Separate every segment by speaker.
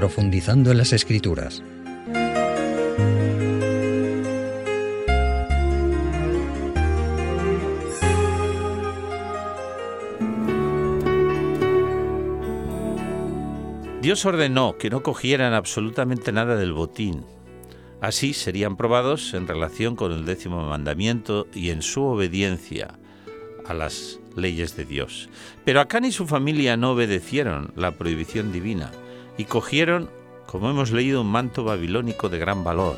Speaker 1: profundizando en las escrituras.
Speaker 2: Dios ordenó que no cogieran absolutamente nada del botín. Así serían probados en relación con el décimo mandamiento y en su obediencia a las leyes de Dios. Pero Acán y su familia no obedecieron la prohibición divina y cogieron, como hemos leído, un manto babilónico de gran valor,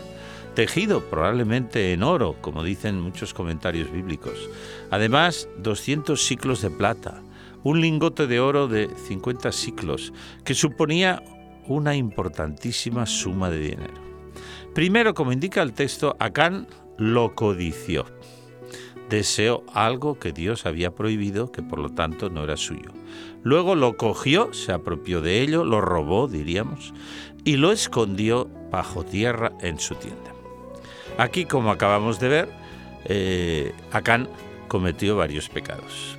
Speaker 2: tejido probablemente en oro, como dicen muchos comentarios bíblicos. Además, 200 ciclos de plata, un lingote de oro de 50 ciclos, que suponía una importantísima suma de dinero. Primero, como indica el texto, Acán lo codició. Deseó algo que Dios había prohibido, que por lo tanto no era suyo. Luego lo cogió, se apropió de ello, lo robó, diríamos, y lo escondió bajo tierra en su tienda. Aquí, como acabamos de ver, eh, Acán cometió varios pecados.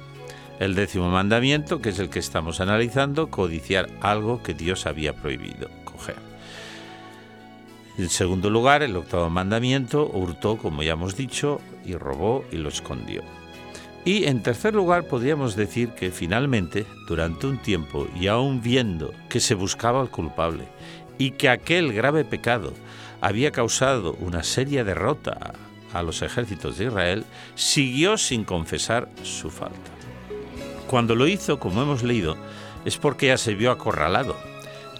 Speaker 2: El décimo mandamiento, que es el que estamos analizando, codiciar algo que Dios había prohibido coger. En segundo lugar, el octavo mandamiento, hurtó, como ya hemos dicho, y robó y lo escondió. Y en tercer lugar, podríamos decir que finalmente, durante un tiempo, y aún viendo que se buscaba al culpable y que aquel grave pecado había causado una seria derrota a los ejércitos de Israel, siguió sin confesar su falta. Cuando lo hizo, como hemos leído, es porque ya se vio acorralado.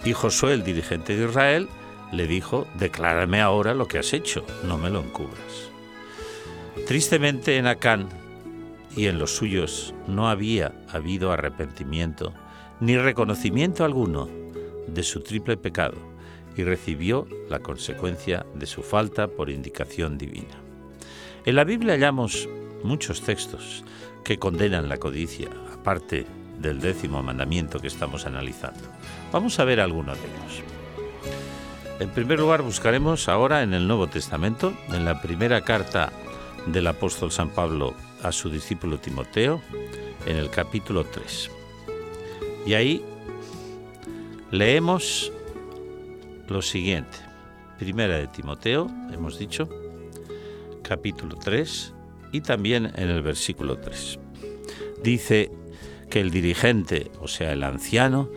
Speaker 2: Y Josué, el dirigente de Israel, le dijo, declárame ahora lo que has hecho, no me lo encubras. Tristemente en Acán y en los suyos no había habido arrepentimiento ni reconocimiento alguno de su triple pecado y recibió la consecuencia de su falta por indicación divina. En la Biblia hallamos muchos textos que condenan la codicia, parte del décimo mandamiento que estamos analizando. Vamos a ver algunos de ellos. En primer lugar, buscaremos ahora en el Nuevo Testamento, en la primera carta del apóstol San Pablo a su discípulo Timoteo, en el capítulo 3. Y ahí leemos lo siguiente. Primera de Timoteo, hemos dicho, capítulo 3 y también en el versículo 3. Dice, que el dirigente, o sea, el anciano,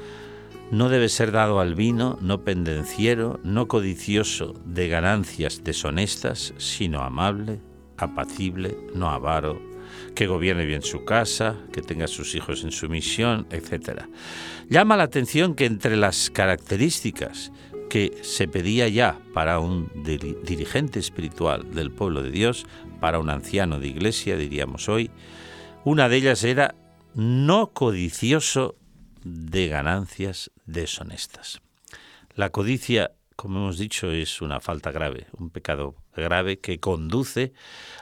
Speaker 2: no debe ser dado al vino, no pendenciero, no codicioso de ganancias deshonestas, sino amable, apacible, no avaro, que gobierne bien su casa, que tenga a sus hijos en sumisión, etc. Llama la atención que entre las características que se pedía ya para un dirigente espiritual del pueblo de Dios, para un anciano de iglesia, diríamos hoy, una de ellas era no codicioso de ganancias deshonestas. La codicia, como hemos dicho, es una falta grave, un pecado grave que conduce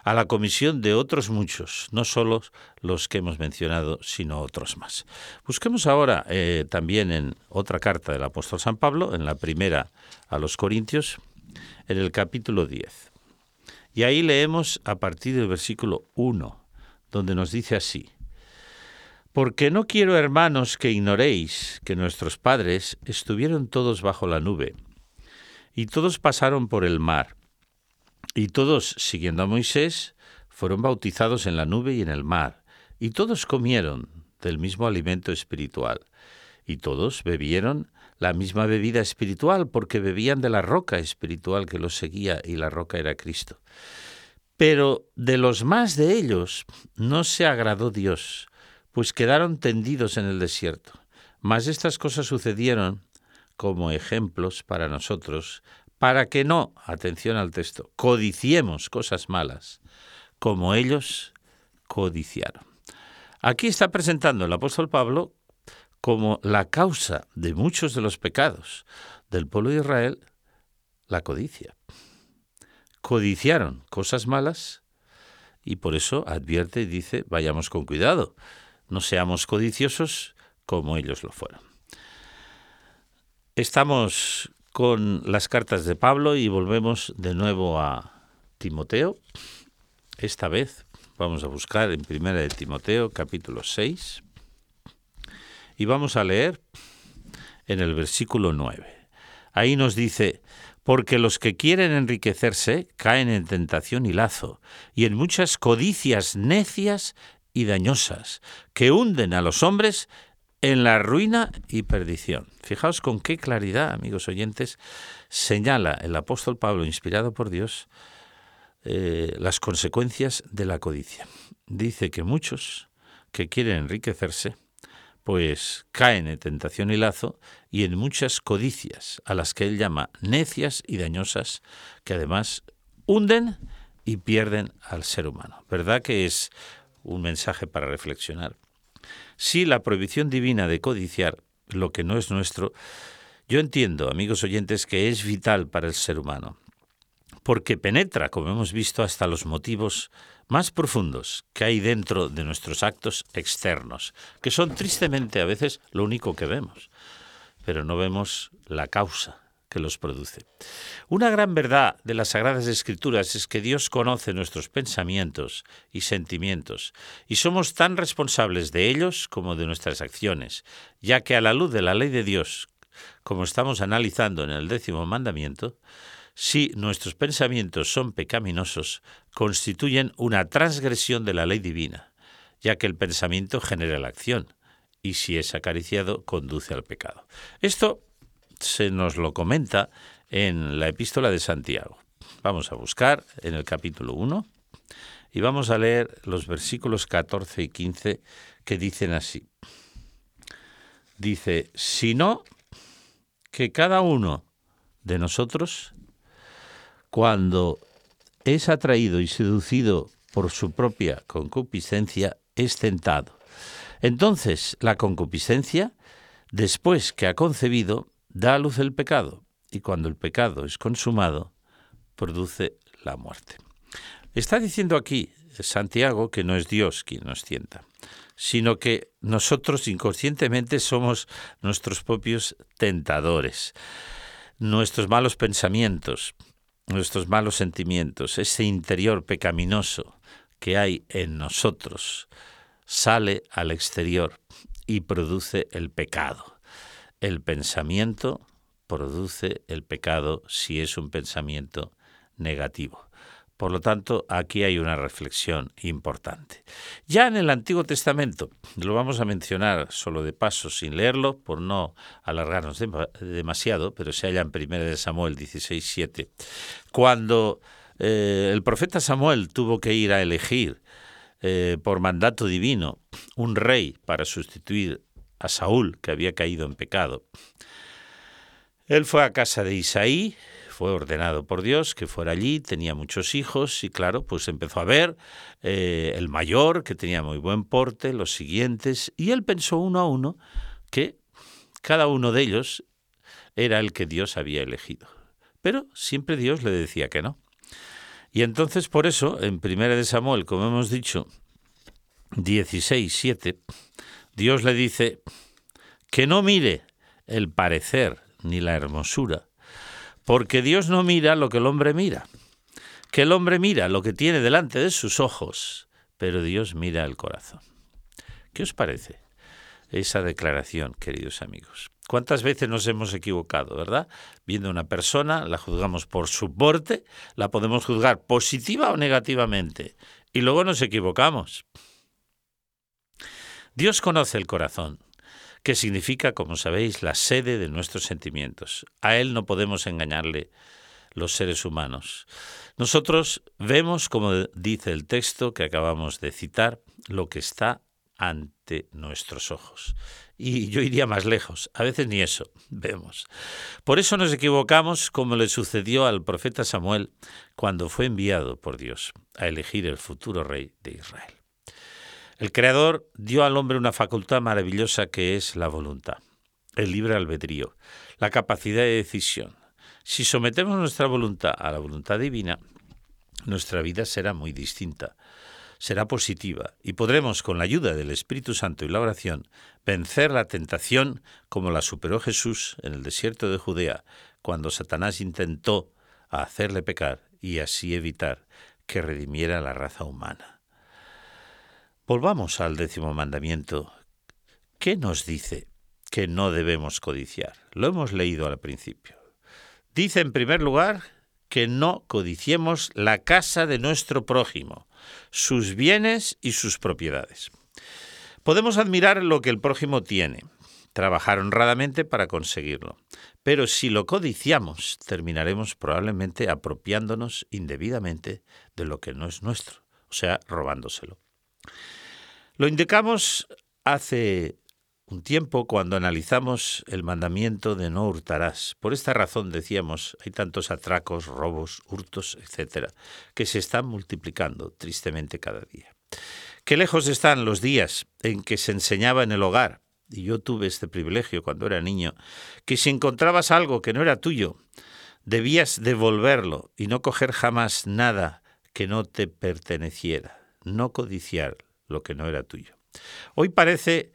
Speaker 2: a la comisión de otros muchos, no solo los que hemos mencionado, sino otros más. Busquemos ahora eh, también en otra carta del apóstol San Pablo, en la primera a los Corintios, en el capítulo 10. Y ahí leemos a partir del versículo 1, donde nos dice así, porque no quiero, hermanos, que ignoréis que nuestros padres estuvieron todos bajo la nube, y todos pasaron por el mar, y todos, siguiendo a Moisés, fueron bautizados en la nube y en el mar, y todos comieron del mismo alimento espiritual, y todos bebieron la misma bebida espiritual, porque bebían de la roca espiritual que los seguía, y la roca era Cristo. Pero de los más de ellos no se agradó Dios, pues quedaron tendidos en el desierto. Mas estas cosas sucedieron como ejemplos para nosotros, para que no, atención al texto, codiciemos cosas malas, como ellos codiciaron. Aquí está presentando el apóstol Pablo como la causa de muchos de los pecados del pueblo de Israel, la codicia. Codiciaron cosas malas y por eso advierte y dice, vayamos con cuidado, no seamos codiciosos como ellos lo fueron. Estamos con las cartas de Pablo y volvemos de nuevo a Timoteo. Esta vez vamos a buscar en Primera de Timoteo capítulo 6 y vamos a leer en el versículo 9. Ahí nos dice, porque los que quieren enriquecerse caen en tentación y lazo, y en muchas codicias necias y dañosas, que hunden a los hombres en la ruina y perdición. Fijaos con qué claridad, amigos oyentes, señala el apóstol Pablo, inspirado por Dios, eh, las consecuencias de la codicia. Dice que muchos que quieren enriquecerse, pues caen en tentación y lazo y en muchas codicias, a las que él llama necias y dañosas, que además hunden y pierden al ser humano. ¿Verdad que es un mensaje para reflexionar? Si la prohibición divina de codiciar lo que no es nuestro, yo entiendo, amigos oyentes, que es vital para el ser humano, porque penetra, como hemos visto, hasta los motivos más profundos que hay dentro de nuestros actos externos, que son tristemente a veces lo único que vemos, pero no vemos la causa que los produce. Una gran verdad de las Sagradas Escrituras es que Dios conoce nuestros pensamientos y sentimientos, y somos tan responsables de ellos como de nuestras acciones, ya que a la luz de la ley de Dios, como estamos analizando en el décimo mandamiento, si nuestros pensamientos son pecaminosos, constituyen una transgresión de la ley divina, ya que el pensamiento genera la acción, y si es acariciado, conduce al pecado. Esto se nos lo comenta en la epístola de Santiago. Vamos a buscar en el capítulo 1 y vamos a leer los versículos 14 y 15 que dicen así. Dice, sino que cada uno de nosotros cuando es atraído y seducido por su propia concupiscencia, es tentado. Entonces, la concupiscencia, después que ha concebido, da a luz el pecado, y cuando el pecado es consumado, produce la muerte. Está diciendo aquí Santiago que no es Dios quien nos tienta, sino que nosotros inconscientemente somos nuestros propios tentadores. Nuestros malos pensamientos, nuestros malos sentimientos, ese interior pecaminoso que hay en nosotros, sale al exterior y produce el pecado. El pensamiento produce el pecado si es un pensamiento negativo. Por lo tanto, aquí hay una reflexión importante. Ya en el Antiguo Testamento, lo vamos a mencionar solo de paso, sin leerlo, por no alargarnos demasiado, pero se halla en 1 de Samuel 16, cuando eh, el profeta Samuel tuvo que ir a elegir eh, por mandato divino un rey para sustituir a Saúl, que había caído en pecado. Él fue a casa de Isaí, fue ordenado por Dios que fuera allí, tenía muchos hijos y claro, pues empezó a ver eh, el mayor, que tenía muy buen porte, los siguientes, y él pensó uno a uno que cada uno de ellos era el que Dios había elegido. Pero siempre Dios le decía que no. Y entonces por eso, en 1 de Samuel, como hemos dicho, 16, 7, Dios le dice que no mire el parecer ni la hermosura, porque Dios no mira lo que el hombre mira, que el hombre mira lo que tiene delante de sus ojos, pero Dios mira el corazón. ¿Qué os parece esa declaración, queridos amigos? ¿Cuántas veces nos hemos equivocado, verdad? Viendo a una persona, la juzgamos por su porte, la podemos juzgar positiva o negativamente, y luego nos equivocamos. Dios conoce el corazón que significa, como sabéis, la sede de nuestros sentimientos. A Él no podemos engañarle los seres humanos. Nosotros vemos, como dice el texto que acabamos de citar, lo que está ante nuestros ojos. Y yo iría más lejos, a veces ni eso vemos. Por eso nos equivocamos como le sucedió al profeta Samuel cuando fue enviado por Dios a elegir el futuro rey de Israel. El Creador dio al hombre una facultad maravillosa que es la voluntad, el libre albedrío, la capacidad de decisión. Si sometemos nuestra voluntad a la voluntad divina, nuestra vida será muy distinta, será positiva y podremos, con la ayuda del Espíritu Santo y la oración, vencer la tentación como la superó Jesús en el desierto de Judea, cuando Satanás intentó hacerle pecar y así evitar que redimiera la raza humana. Volvamos al décimo mandamiento. ¿Qué nos dice que no debemos codiciar? Lo hemos leído al principio. Dice en primer lugar que no codiciemos la casa de nuestro prójimo, sus bienes y sus propiedades. Podemos admirar lo que el prójimo tiene, trabajar honradamente para conseguirlo. Pero si lo codiciamos, terminaremos probablemente apropiándonos indebidamente de lo que no es nuestro, o sea, robándoselo. Lo indicamos hace un tiempo cuando analizamos el mandamiento de no hurtarás. Por esta razón decíamos, hay tantos atracos, robos, hurtos, etcétera, que se están multiplicando tristemente cada día. Qué lejos están los días en que se enseñaba en el hogar y yo tuve este privilegio cuando era niño, que si encontrabas algo que no era tuyo, debías devolverlo y no coger jamás nada que no te perteneciera, no codiciar lo que no era tuyo. Hoy parece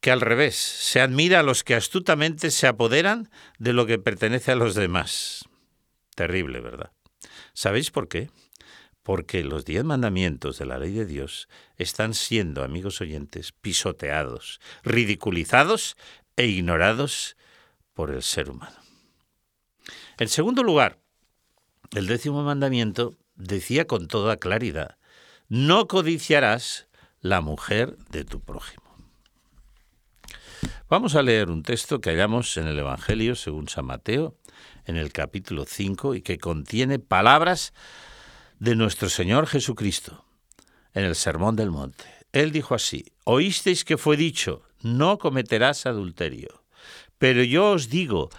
Speaker 2: que al revés, se admira a los que astutamente se apoderan de lo que pertenece a los demás. Terrible, ¿verdad? ¿Sabéis por qué? porque los diez mandamientos de la ley de Dios están siendo, amigos oyentes, pisoteados, ridiculizados e ignorados por el ser humano. En segundo lugar, el décimo mandamiento decía con toda claridad, no codiciarás la mujer de tu prójimo. Vamos a leer un texto que hallamos en el Evangelio según San Mateo, en el capítulo 5, y que contiene palabras de nuestro Señor Jesucristo en el Sermón del Monte. Él dijo así, oísteis que fue dicho, no cometerás adulterio. Pero yo os digo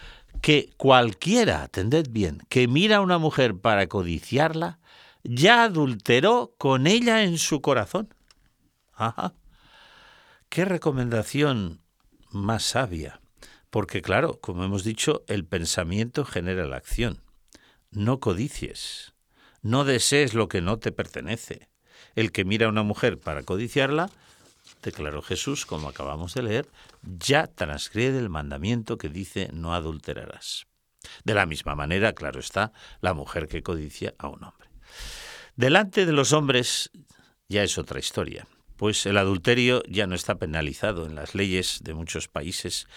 Speaker 2: que cualquiera, atended bien, que mira a una mujer para codiciarla, ya adulteró con ella en su corazón. Ajá. Qué recomendación más sabia. Porque claro, como hemos dicho, el pensamiento genera la acción. No codicies. No desees lo que no te pertenece. El que mira a una mujer para codiciarla, declaró Jesús, como acabamos de leer, ya transgrede el mandamiento que dice no adulterarás. De la misma manera, claro está, la mujer que codicia a un hombre. Delante de los hombres ya es otra historia, pues el adulterio ya no está penalizado en las leyes de muchos países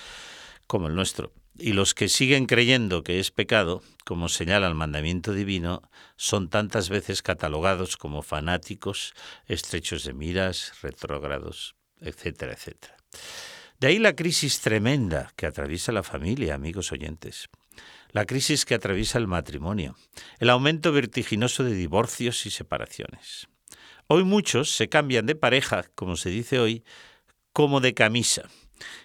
Speaker 2: como el nuestro. Y los que siguen creyendo que es pecado, como señala el mandamiento divino, son tantas veces catalogados como fanáticos, estrechos de miras, retrógrados, etcétera, etcétera. De ahí la crisis tremenda que atraviesa la familia, amigos oyentes. La crisis que atraviesa el matrimonio. El aumento vertiginoso de divorcios y separaciones. Hoy muchos se cambian de pareja, como se dice hoy, como de camisa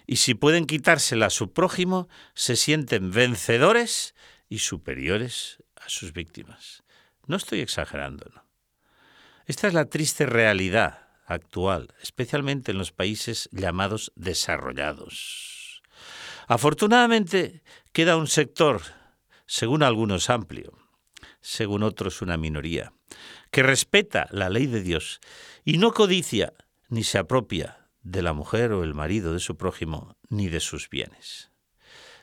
Speaker 2: y si pueden quitársela a su prójimo, se sienten vencedores y superiores a sus víctimas. No estoy exagerando, ¿no? Esta es la triste realidad actual, especialmente en los países llamados desarrollados. Afortunadamente, queda un sector, según algunos amplio, según otros una minoría, que respeta la ley de Dios y no codicia ni se apropia de la mujer o el marido de su prójimo, ni de sus bienes.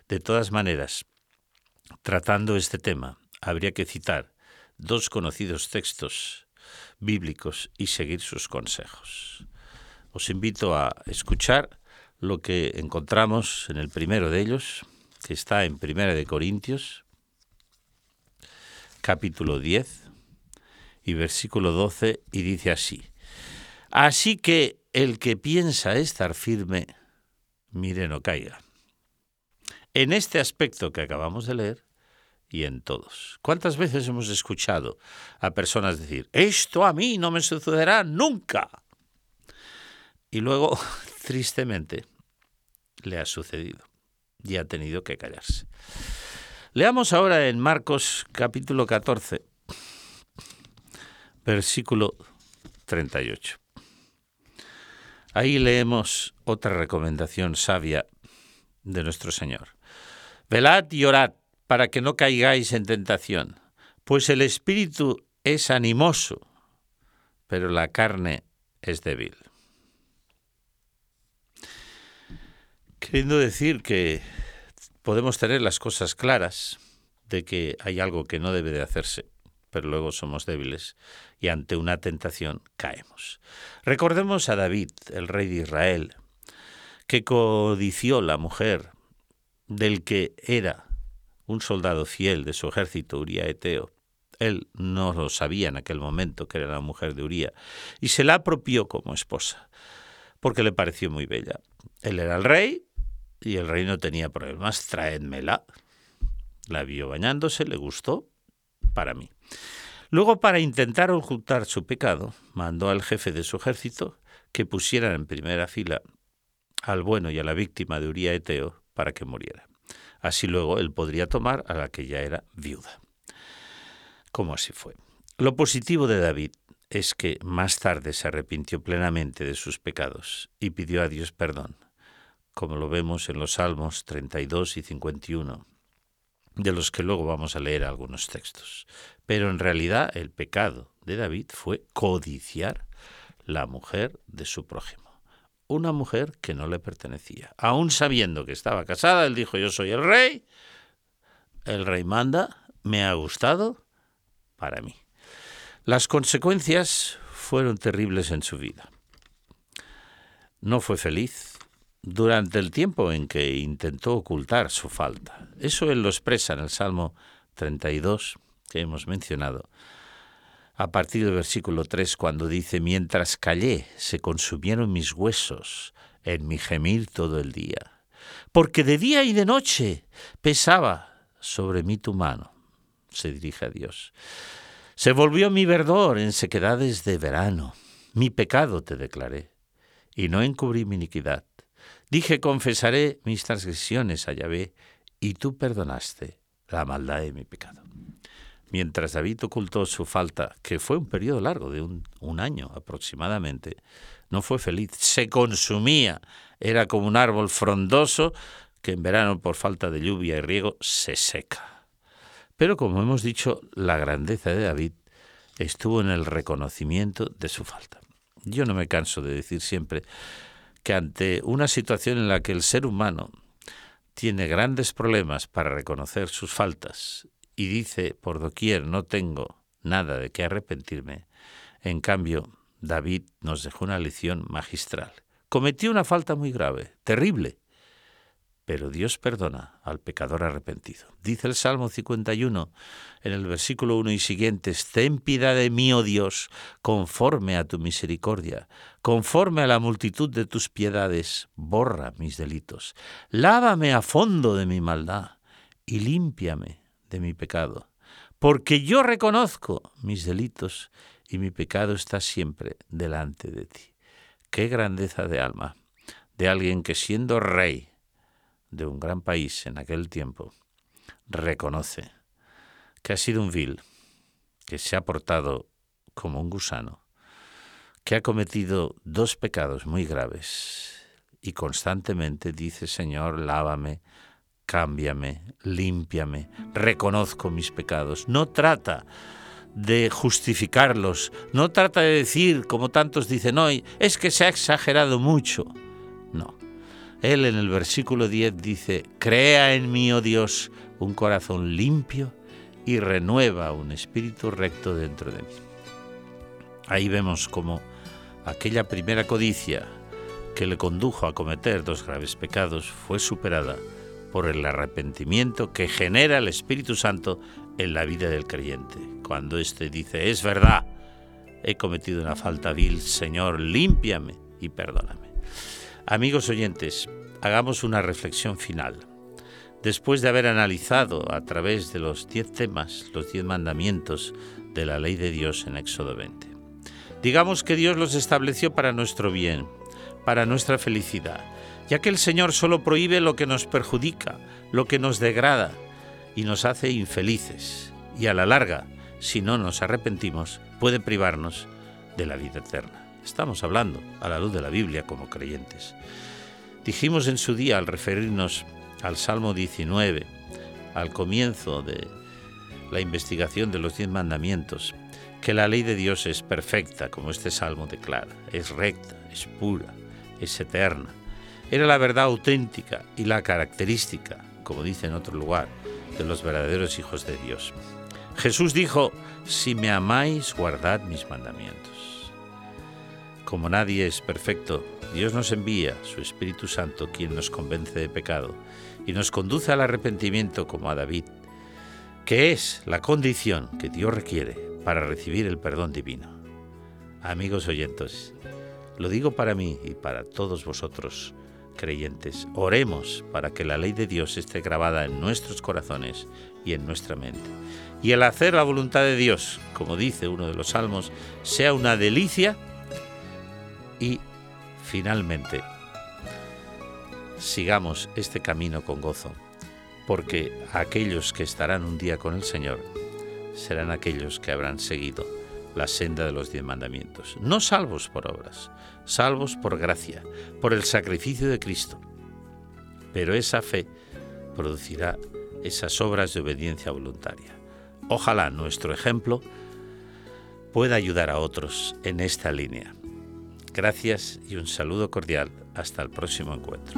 Speaker 2: De todas maneras, tratando este tema, habría que citar dos conocidos textos bíblicos y seguir sus consejos. Os invito a escuchar lo que encontramos en el primero de ellos, que está en Primera de Corintios, capítulo 10 y versículo 12, y dice así: Así que el que piensa estar firme, mire no caiga. En este aspecto que acabamos de leer y en todos. ¿Cuántas veces hemos escuchado a personas decir, esto a mí no me sucederá nunca? Y luego, tristemente, le ha sucedido y ha tenido que callarse. Leamos ahora en Marcos capítulo 14, versículo 38. Ahí leemos otra recomendación sabia de nuestro Señor. Velad y orad para que no caigáis en tentación, pues el espíritu es animoso, pero la carne es débil. Queriendo decir que podemos tener las cosas claras de que hay algo que no debe de hacerse, pero luego somos débiles y ante una tentación caemos. Recordemos a David, el rey de Israel, que codició la mujer del que era un soldado fiel de su ejército, Uría Eteo. Él no lo sabía en aquel momento que era la mujer de Uría, y se la apropió como esposa, porque le pareció muy bella. Él era el rey y el rey no tenía problemas, traédmela. La vio bañándose, le gustó, para mí. Luego, para intentar ocultar su pecado, mandó al jefe de su ejército que pusieran en primera fila al bueno y a la víctima de Uría Eteo para que muriera. Así luego él podría tomar a la que ya era viuda. Como así fue. Lo positivo de David es que más tarde se arrepintió plenamente de sus pecados y pidió a Dios perdón, como lo vemos en los Salmos 32 y 51, de los que luego vamos a leer algunos textos. Pero en realidad el pecado de David fue codiciar la mujer de su prójimo una mujer que no le pertenecía. Aún sabiendo que estaba casada, él dijo, yo soy el rey, el rey manda, me ha gustado para mí. Las consecuencias fueron terribles en su vida. No fue feliz durante el tiempo en que intentó ocultar su falta. Eso él lo expresa en el Salmo 32 que hemos mencionado a partir del versículo 3 cuando dice, mientras callé, se consumieron mis huesos en mi gemir todo el día, porque de día y de noche pesaba sobre mí tu mano. Se dirige a Dios. Se volvió mi verdor en sequedades de verano. Mi pecado te declaré, y no encubrí mi iniquidad. Dije, confesaré mis transgresiones a Yahvé, y tú perdonaste la maldad de mi pecado. Mientras David ocultó su falta, que fue un periodo largo de un, año aproximadamente, no fue feliz, se consumía, era como un árbol frondoso que en verano por falta de lluvia y riego se seca. Pero como hemos dicho, la grandeza de David estuvo en el reconocimiento de su falta. Yo no me canso de decir siempre que ante una situación en la que el ser humano tiene grandes problemas para reconocer sus faltas y dice por doquier no tengo nada de qué arrepentirme, en cambio David nos dejó una lección magistral. Cometió una falta muy grave, terrible, pero Dios perdona al pecador arrepentido. Dice el Salmo 51 en el versículo 1 y siguientes, Ten piedad de mí, oh Dios, conforme a tu misericordia, conforme a la multitud de tus piedades, borra mis delitos, lávame a fondo de mi maldad y límpiame de mi pecado, porque yo reconozco mis delitos y mi pecado está siempre delante de ti. Qué grandeza de alma de alguien que siendo rey de un gran país en aquel tiempo, reconoce que ha sido un vil, que se ha portado como un gusano, que ha cometido dos pecados muy graves y constantemente dice, Señor, lávame, cámbiame, límpiame, reconozco mis pecados. No trata de justificarlos, no trata de decir, como tantos dicen hoy, es que se ha exagerado mucho. Él en el versículo 10 dice, crea en mí, oh Dios, un corazón limpio y renueva un espíritu recto dentro de mí. Ahí vemos como aquella primera codicia que le condujo a cometer dos graves pecados fue superada por el arrepentimiento que genera el Espíritu Santo en la vida del creyente. Cuando éste dice, es verdad, he cometido una falta vil, Señor, límpiame y perdóname. Amigos oyentes, hagamos una reflexión final. Después de haber analizado a través de los diez temas, los diez mandamientos de la ley de Dios en Éxodo 20, digamos que Dios los estableció para nuestro bien, para nuestra felicidad ya que el Señor solo prohíbe lo que nos perjudica, lo que nos degrada y nos hace infelices, y a la larga, si no nos arrepentimos, puede privarnos de la vida eterna. Estamos hablando a la luz de la Biblia como creyentes. Dijimos en su día al referirnos al Salmo 19, al comienzo de la investigación de los diez mandamientos, que la ley de Dios es perfecta, como este salmo declara, es recta, es pura, es eterna era la verdad auténtica y la característica, como dice en otro lugar, de los verdaderos hijos de Dios. Jesús dijo, si me amáis, guardad mis mandamientos. Como nadie es perfecto, Dios nos envía su Espíritu Santo, quien nos convence de pecado y nos conduce al arrepentimiento como a David, que es la condición que Dios requiere para recibir el perdón divino. Amigos oyentes, lo digo para mí y para todos vosotros, creyentes, oremos para que la ley de Dios esté grabada en nuestros corazones y en nuestra mente. Y el hacer la voluntad de Dios, como dice uno de los salmos, sea una delicia y finalmente sigamos este camino con gozo, porque aquellos que estarán un día con el Señor serán aquellos que habrán seguido la senda de los diez mandamientos, no salvos por obras, salvos por gracia, por el sacrificio de Cristo. Pero esa fe producirá esas obras de obediencia voluntaria. Ojalá nuestro ejemplo pueda ayudar a otros en esta línea. Gracias y un saludo cordial. Hasta el próximo encuentro.